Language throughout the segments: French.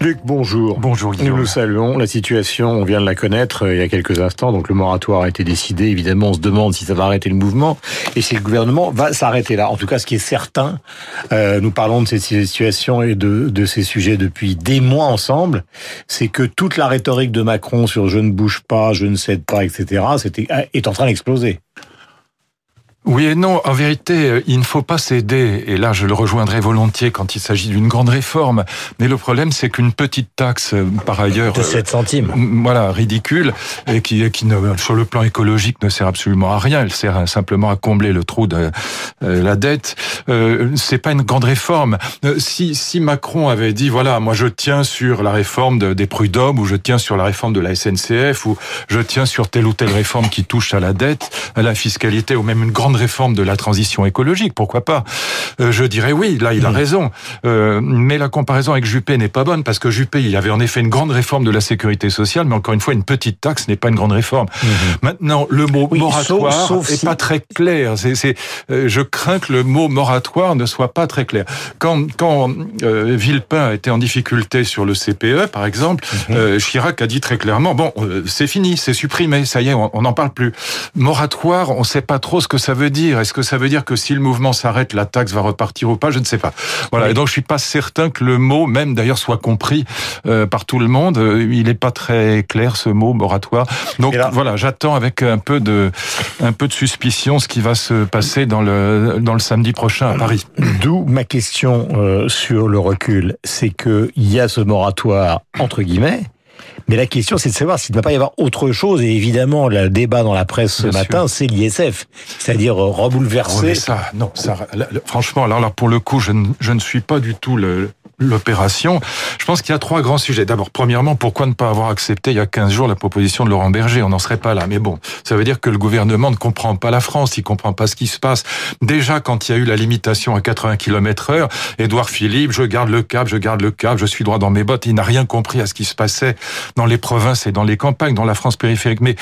Luc, bonjour. Bonjour Guillaume. Nous nous saluons. La situation, on vient de la connaître euh, il y a quelques instants. Donc le moratoire a été décidé. Évidemment, on se demande si ça va arrêter le mouvement et si le gouvernement va s'arrêter là. En tout cas, ce qui est certain, euh, nous parlons de cette situation et de, de ces sujets depuis des mois ensemble, c'est que toute la rhétorique de Macron sur je ne bouge pas, je ne cède pas, etc., c'était, est en train d'exploser. Oui et non. En vérité, euh, il ne faut pas céder. Et là, je le rejoindrai volontiers quand il s'agit d'une grande réforme. Mais le problème, c'est qu'une petite taxe, euh, par ailleurs, de 7 centimes, euh, voilà, ridicule, et qui, qui ne, sur le plan écologique, ne sert absolument à rien. Elle sert simplement à combler le trou de euh, la dette. Euh, c'est pas une grande réforme. Si, si Macron avait dit, voilà, moi je tiens sur la réforme de, des prud'hommes, ou je tiens sur la réforme de la SNCF, ou je tiens sur telle ou telle réforme qui touche à la dette, à la fiscalité, ou même une grande réforme de la transition écologique, pourquoi pas Je dirais oui, là il a mmh. raison. Euh, mais la comparaison avec Juppé n'est pas bonne parce que Juppé, il y avait en effet une grande réforme de la sécurité sociale, mais encore une fois, une petite taxe n'est pas une grande réforme. Mmh. Maintenant, le mot oui, moratoire sauf, sauf est si... pas très clair. C'est, c'est, euh, je crains que le mot moratoire ne soit pas très clair. Quand, quand euh, Villepin était en difficulté sur le CPE, par exemple, mmh. Chirac a dit très clairement bon, c'est fini, c'est supprimé, ça y est, on n'en parle plus. Moratoire, on ne sait pas trop ce que ça veut dire Est-ce que ça veut dire que si le mouvement s'arrête, la taxe va repartir ou pas Je ne sais pas. Voilà. Oui. Et donc je suis pas certain que le mot, même d'ailleurs, soit compris euh, par tout le monde. Euh, il n'est pas très clair ce mot moratoire. Donc là... voilà, j'attends avec un peu de un peu de suspicion ce qui va se passer dans le dans le samedi prochain à Paris. D'où ma question euh, sur le recul, c'est que il y a ce moratoire entre guillemets. Mais la question, c'est de savoir s'il ne va pas y avoir autre chose. Et évidemment, le débat dans la presse ce Bien matin, c'est l'ISF. C'est-à-dire rebouleverser. Oh, ça, non, ça, là, franchement, alors là, pour le coup, je ne, je ne suis pas du tout le, l'opération. Je pense qu'il y a trois grands sujets. D'abord, premièrement, pourquoi ne pas avoir accepté il y a 15 jours la proposition de Laurent Berger? On n'en serait pas là. Mais bon, ça veut dire que le gouvernement ne comprend pas la France, il comprend pas ce qui se passe. Déjà, quand il y a eu la limitation à 80 km heure, Édouard Philippe, je garde le cap, je garde le cap, je suis droit dans mes bottes, il n'a rien compris à ce qui se passait dans les provinces et dans les campagnes, dans la France périphérique. Mais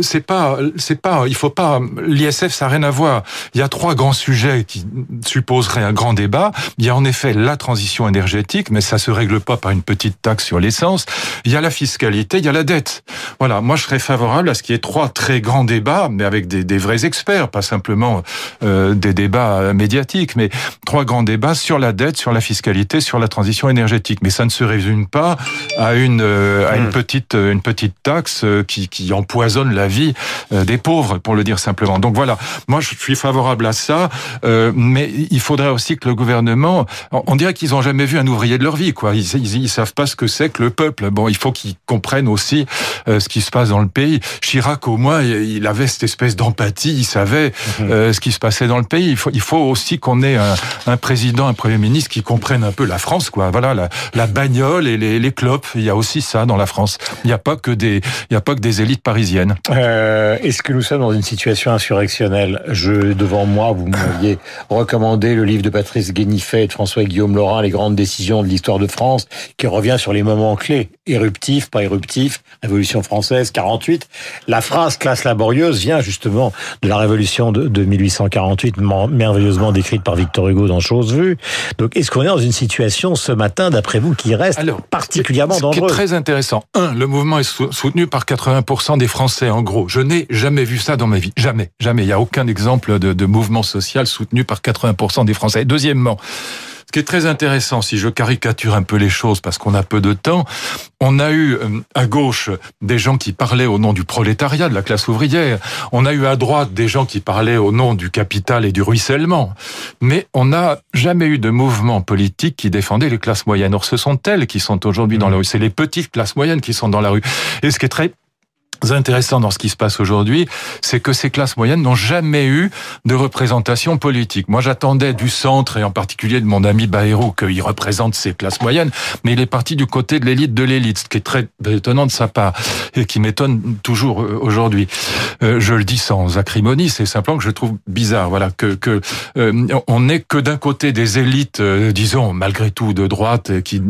c'est pas, c'est pas, il faut pas, l'ISF, ça n'a rien à voir. Il y a trois grands sujets qui supposeraient un grand débat. Il y a en effet la transition énergétique mais ça se règle pas par une petite taxe sur l'essence. Il y a la fiscalité, il y a la dette. Voilà, moi je serais favorable à ce qu'il y ait trois très grands débats, mais avec des, des vrais experts, pas simplement euh, des débats médiatiques, mais trois grands débats sur la dette, sur la fiscalité, sur la transition énergétique. Mais ça ne se résume pas à une euh, à une hmm. Petite une petite taxe euh, qui, qui empoisonne la vie euh, des pauvres, pour le dire simplement. Donc voilà, moi je suis favorable à ça, euh, mais il faudrait aussi que le gouvernement, on dirait qu'ils ont jamais vu un ouvriers de leur vie, quoi. Ils, ils, ils savent pas ce que c'est que le peuple. Bon, il faut qu'ils comprennent aussi euh, ce qui se passe dans le pays. Chirac, au moins, il avait cette espèce d'empathie. Il savait mhm. euh, ce qui se passait dans le pays. Il faut, il faut aussi qu'on ait un, un, président, un premier ministre qui comprenne un peu la France, quoi. Voilà, la, la bagnole et les, les clopes. Il y a aussi ça dans la France. Il n'y a pas que des, il a pas que des élites parisiennes. Euh, Est-ce que nous sommes dans une situation insurrectionnelle? Je, devant moi, vous m'aviez recommandé le livre de Patrice Guénifet et de François Guillaume Laurent, Les grandes décisions de l'histoire de France, qui revient sur les moments clés, éruptifs, pas éruptifs, Révolution française, 48. La phrase classe laborieuse vient justement de la Révolution de, de 1848, merveilleusement décrite par Victor Hugo dans Chose Vue. Donc, est-ce qu'on est dans une situation ce matin, d'après vous, qui reste Alors, particulièrement dangereuse Ce qui est très intéressant. Un, le mouvement est soutenu par 80% des Français, en gros. Je n'ai jamais vu ça dans ma vie. Jamais. Jamais. Il n'y a aucun exemple de, de mouvement social soutenu par 80% des Français. Deuxièmement, qui est très intéressant, si je caricature un peu les choses, parce qu'on a peu de temps, on a eu euh, à gauche des gens qui parlaient au nom du prolétariat, de la classe ouvrière. On a eu à droite des gens qui parlaient au nom du capital et du ruissellement. Mais on n'a jamais eu de mouvement politique qui défendait les classes moyennes. Or, ce sont elles qui sont aujourd'hui dans la rue. C'est les petites classes moyennes qui sont dans la rue. Et ce qui est très intéressant dans ce qui se passe aujourd'hui, c'est que ces classes moyennes n'ont jamais eu de représentation politique. Moi, j'attendais du centre, et en particulier de mon ami Bayrou, qu'il représente ces classes moyennes, mais il est parti du côté de l'élite de l'élite, ce qui est très étonnant de sa part, et qui m'étonne toujours euh, aujourd'hui. Euh, je le dis sans acrimonie, c'est simplement que je trouve bizarre, voilà, que, que euh, on n'est que d'un côté des élites, euh, disons, malgré tout, de droite, qui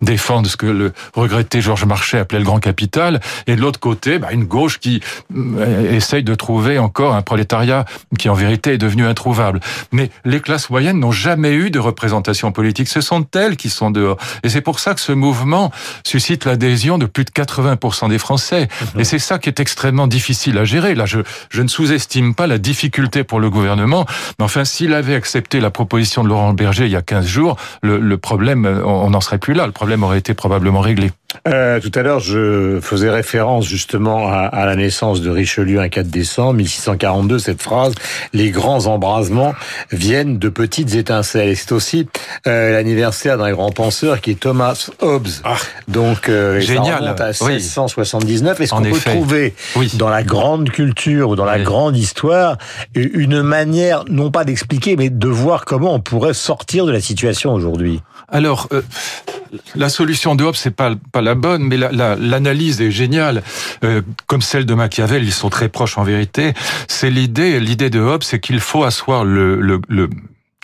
défendent ce que le regretté Georges Marchais appelait le grand capital, et de l'autre côté, bah, bah, une gauche qui euh, essaye de trouver encore un prolétariat qui en vérité est devenu introuvable. Mais les classes moyennes n'ont jamais eu de représentation politique. Ce sont elles qui sont dehors. Et c'est pour ça que ce mouvement suscite l'adhésion de plus de 80% des Français. Mhm. Et c'est ça qui est extrêmement difficile à gérer. Là, je, je ne sous-estime pas la difficulté pour le gouvernement. Mais enfin, s'il avait accepté la proposition de Laurent Berger il y a 15 jours, le, le problème, on n'en serait plus là. Le problème aurait été probablement réglé. Euh, tout à l'heure, je faisais référence justement à, à, la naissance de Richelieu un 4 décembre 1642. Cette phrase "Les grands embrasements viennent de petites étincelles". Et c'est aussi euh, l'anniversaire d'un grand penseur qui est Thomas Hobbes. Ah, Donc euh, génial. Ça à 1679. Est-ce qu'on peut trouver dans la grande culture ou dans la grande histoire une manière non pas d'expliquer, mais de voir comment on pourrait sortir de la situation aujourd'hui? Alors. Euh la solution de Hobbes, c'est pas pas la bonne, mais l'analyse est géniale, euh, comme celle de Machiavel. Ils sont très proches en vérité. C'est l'idée, l'idée de Hobbes, c'est qu'il faut asseoir le, le, le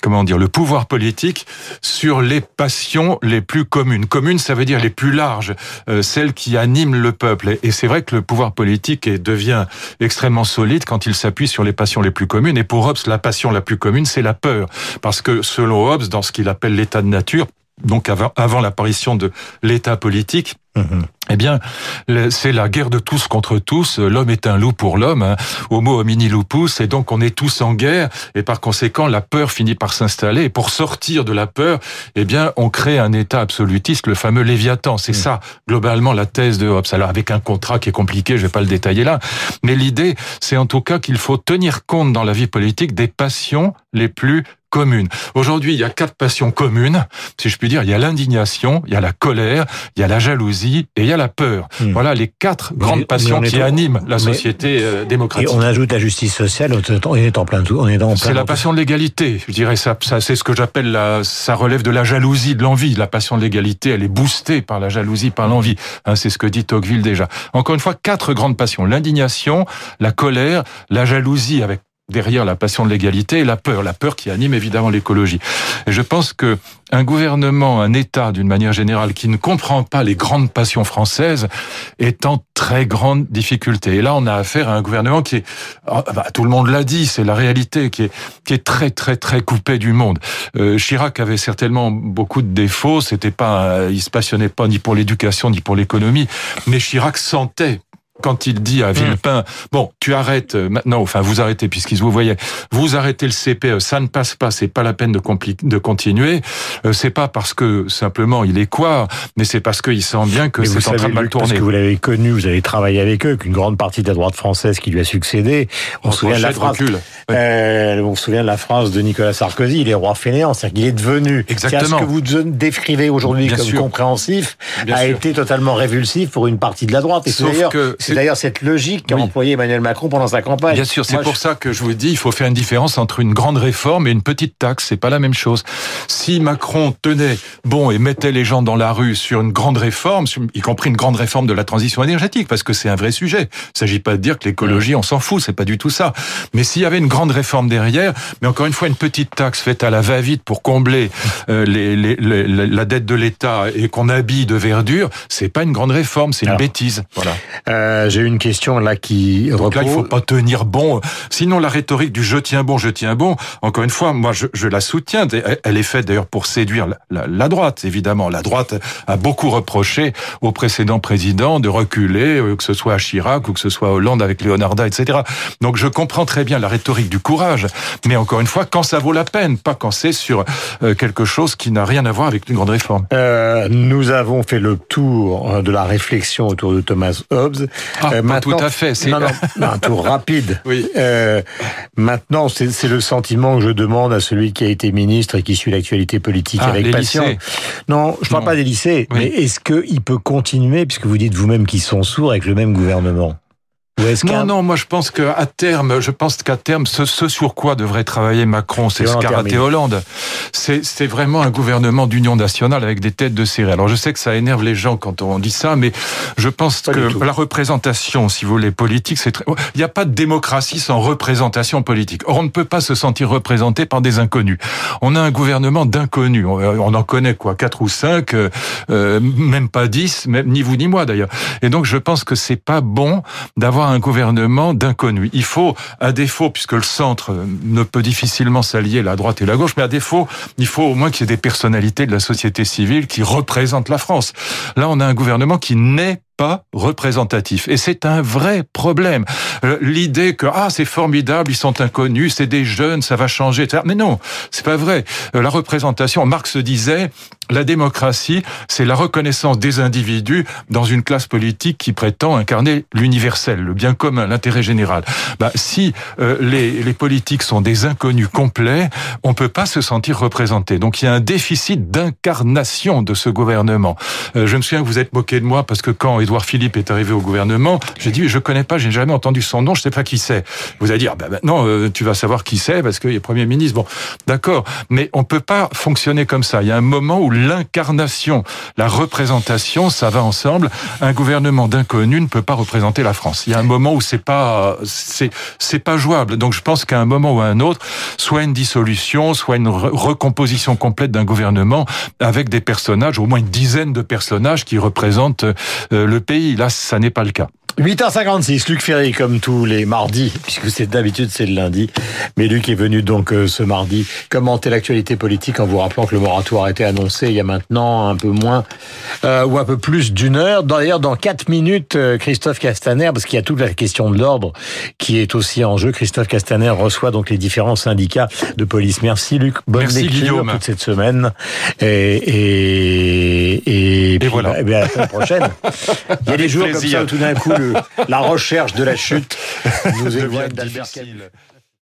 comment dire, le pouvoir politique sur les passions les plus communes. Communes, ça veut dire les plus larges, euh, celles qui animent le peuple. Et c'est vrai que le pouvoir politique devient extrêmement solide quand il s'appuie sur les passions les plus communes. Et pour Hobbes, la passion la plus commune, c'est la peur. Parce que selon Hobbes, dans ce qu'il appelle l'état de nature, donc avant, avant l'apparition de l'État politique, mhm. Eh bien, c'est la guerre de tous contre tous. L'homme est un loup pour l'homme, hein. homo homini lupus, et donc on est tous en guerre, et par conséquent, la peur finit par s'installer. Et pour sortir de la peur, eh bien, on crée un État absolutiste, le fameux Léviathan. C'est mhm. ça, globalement, la thèse de Hobbes. Alors, avec un contrat qui est compliqué, je vais pas le détailler là, mais l'idée, c'est en tout cas qu'il faut tenir compte dans la vie politique des passions les plus communes. Aujourd'hui, il y a quatre passions communes, si je puis dire. Il y a l'indignation, il y a la colère, il y a la jalousie et il y a la peur. Hmm. Voilà les quatre grandes passions qui animent la société euh, démocratique. Et on ajoute la justice sociale, on est en plein tout. On est dans C'est la passion de l'égalité. Je dirais ça, ça c'est ce que j'appelle la, ça relève de la jalousie, de l'envie. La passion de l'égalité, elle est boostée par la jalousie, par l'envie. Hein, c'est ce que dit Tocqueville déjà. Encore une fois, quatre grandes passions l'indignation, la colère, la jalousie avec derrière la passion de l'égalité et la peur, la peur qui anime évidemment l'écologie. Et je pense que un gouvernement, un État d'une manière générale qui ne comprend pas les grandes passions françaises est en très grande difficulté. Et là, on a affaire à un gouvernement qui est, ah, bah, tout le monde l'a dit, c'est la réalité, qui est, très très très coupé du monde. Euh, Chirac avait certainement beaucoup de défauts. C'était pas, il se passionnait pas ni pour l'éducation ni pour l'économie, mais Chirac sentait quand il dit à hmm. Villepin, bon, tu arrêtes euh, maintenant, enfin vous arrêtez puisqu'ils vous voyez, vous arrêtez le CPE, ça ne passe pas, c'est pas la peine de, de continuer. Euh, c'est pas parce que simplement il est quoi, mais c'est parce qu'il sent bien que c'est en train de mal tourner. Parce que vous l'avez connu, vous avez travaillé avec eux, qu'une grande partie de la droite française qui lui a succédé, on, se souvient de la phrase. Euh, on se souvient de la phrase de Nicolas Sarkozy, il est roi fainéant, c'est-à-dire qu'il est devenu. Exactement. Ce que vous décrivez aujourd'hui comme compréhensif a été totalement révulsif pour une partie de la droite. Et Sauf que c'est d'ailleurs cette logique qu'a employé Emmanuel Macron pendant sa campagne. Bien sûr, c'est pour ça que je vous dis, il faut faire une différence entre une grande réforme et une petite taxe. C'est pas la même chose. Si Macron tenait bon et mettait les gens dans la rue sur une grande réforme, y compris une grande réforme de la transition énergétique, parce que c'est un vrai sujet. Il s'agit pas de dire que l'écologie, on s'en fout, c'est pas du tout ça. Mais s'il y avait une grande réforme derrière, mais encore une fois, une petite taxe faite à la va-vite pour combler euh, les, les, la dette de l'État et qu'on habille de verdure, c'est pas une grande réforme, c'est une bêtise. Voilà. Euh, euh, j'ai une question là qui Donc là, il faut pas tenir bon. Sinon, la rhétorique du je tiens bon, je tiens bon. Encore une fois, moi, je, je la soutiens. Elle est faite d'ailleurs pour séduire la, la, droite, évidemment. La droite a beaucoup reproché au précédent président de reculer, euh, que ce soit à Chirac ou que ce soit à Hollande avec Leonarda, etc. Donc, je comprends très bien la rhétorique du courage, mais encore une fois, quand ça vaut la peine, pas quand c'est sur euh, quelque chose qui n'a rien à voir avec une grande réforme. Euh, nous avons fait le tour de la réflexion autour de Thomas Hobbes. Ah, euh, tout à fait. C'est non, non, un tour rapide. oui. Euh, maintenant, c'est le sentiment que je demande à celui qui a été ministre et qui suit l'actualité politique ah, avec passion. Non, je ne parle pas des lycées, mais est-ce qu'il peut continuer, puisque vous dites vous-même qu'ils sont sourds avec le même gouvernement? Non, non, moi je pense qu'à terme, je pense qu'à terme, ce, ce, sur quoi devrait travailler Macron, c'est ce qu'a raté Hollande. C'est vraiment un gouvernement d'union nationale avec des têtes de série. Alors je sais que ça énerve les gens quand on dit ça, mais je pense que la représentation, si vous voulez, politique, c'est très... Il n'y a pas de démocratie sans représentation politique. Or, on ne peut pas se sentir représenté par des inconnus. On a un gouvernement d'inconnus. On en connaît quoi, quatre ou cinq, euh, euh même pas dix, même, ni vous ni moi d'ailleurs. Et donc je pense que c'est pas bon d'avoir un gouvernement d'inconnus. Il faut, à défaut, puisque le centre ne peut difficilement s'allier la droite et la gauche, mais à défaut, il faut au moins qu'il y ait des personnalités de la société civile qui représentent la France. Là, on a un gouvernement qui n'est pas représentatif. Et c'est un vrai problème. Euh, l'idée que ah c'est formidable, ils sont inconnus, c'est des jeunes, ça va changer, etc. Mais non, c'est pas vrai. Euh, la représentation, Marx disait, la démocratie, c'est la reconnaissance des individus dans une classe politique qui prétend incarner l'universel, le bien commun, l'intérêt général. Bah, si euh, les, les politiques sont des inconnus complets, on peut pas se sentir représenté. Donc il y a un déficit d'incarnation de ce gouvernement. je me souviens que vous êtes moqué de moi parce que quand Édouard Philippe est arrivé au gouvernement, j'ai dit, je connais pas, j'ai jamais entendu son nom, je sais pas qui c'est. Vous allez dire, ah ben maintenant, euh, tu vas savoir qui c'est parce qu'il est Premier ministre. Bon, d'accord, mais on peut pas fonctionner comme ça. Il y a un moment où l'incarnation, la représentation, ça va ensemble. Un gouvernement d'inconnus ne peut pas représenter la France. Il y a un moment où c'est pas, c'est, c'est pas jouable. Donc je pense qu'à un moment ou à un autre, soit une dissolution, soit une recomposition complète d'un gouvernement avec des personnages, au moins une dizaine de personnages qui représentent euh, le pays. Là, ça n'est pas le cas. 8h56, Luc Ferry, comme tous les mardis, puisque c'est d'habitude c'est le lundi. Mais Luc est venu donc euh, ce mardi commenter l'actualité politique en vous rappelant que le moratoire a été annoncé il y a maintenant un peu moins euh, ou un peu plus d'une heure. D'ailleurs, dans quatre minutes, euh, Christophe Castaner, parce qu'il y a toute la question de l'ordre qui est aussi en jeu. Christophe Castaner reçoit donc les différents syndicats de police. Merci Luc, bonne Merci, lecture toute cette semaine. Et, et, et, voilà. Bah, eh bien, la prochaine. il y a des jours comme ça où tout d'un coup la recherche de la chute nous éloigne d'Albert